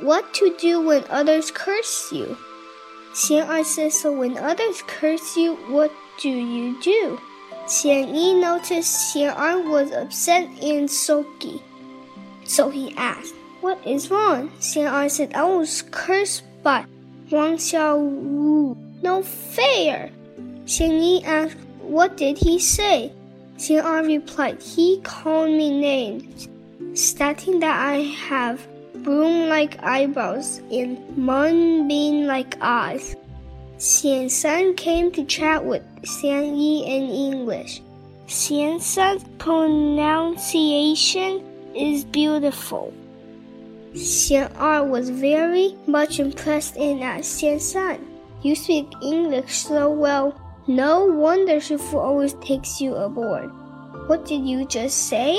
what to do when others curse you. Xian Er said, So when others curse you, what do you do? Xian Yi noticed Xian Er was upset and sulky. So he asked, What is wrong? Xian Er said, I was cursed by Wang Xiaowu. No fair. Xian Yi asked, What did he say? Xian Er replied, He called me names, stating that I have broom like eyebrows and moonbeam like eyes. Xian San came to chat with Xian Yi in English. Xian San's pronunciation is beautiful. Xian Er was very much impressed in at Xian. You speak English so well. No wonder Shifu always takes you aboard. What did you just say?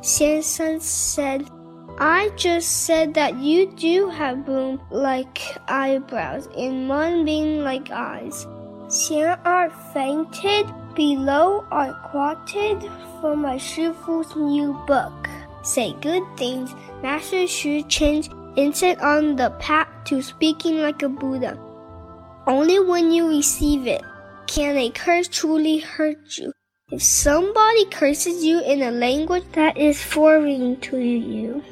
Xian San said, I just said that you do have broom like eyebrows and one being like eyes. Xian Er fainted below are quoted from my Shifu's new book. Say good things. Master Xuecheng's insight on the path to speaking like a Buddha. Only when you receive it can a curse truly hurt you. If somebody curses you in a language that is foreign to you,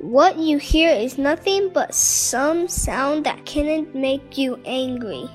what you hear is nothing but some sound that can make you angry.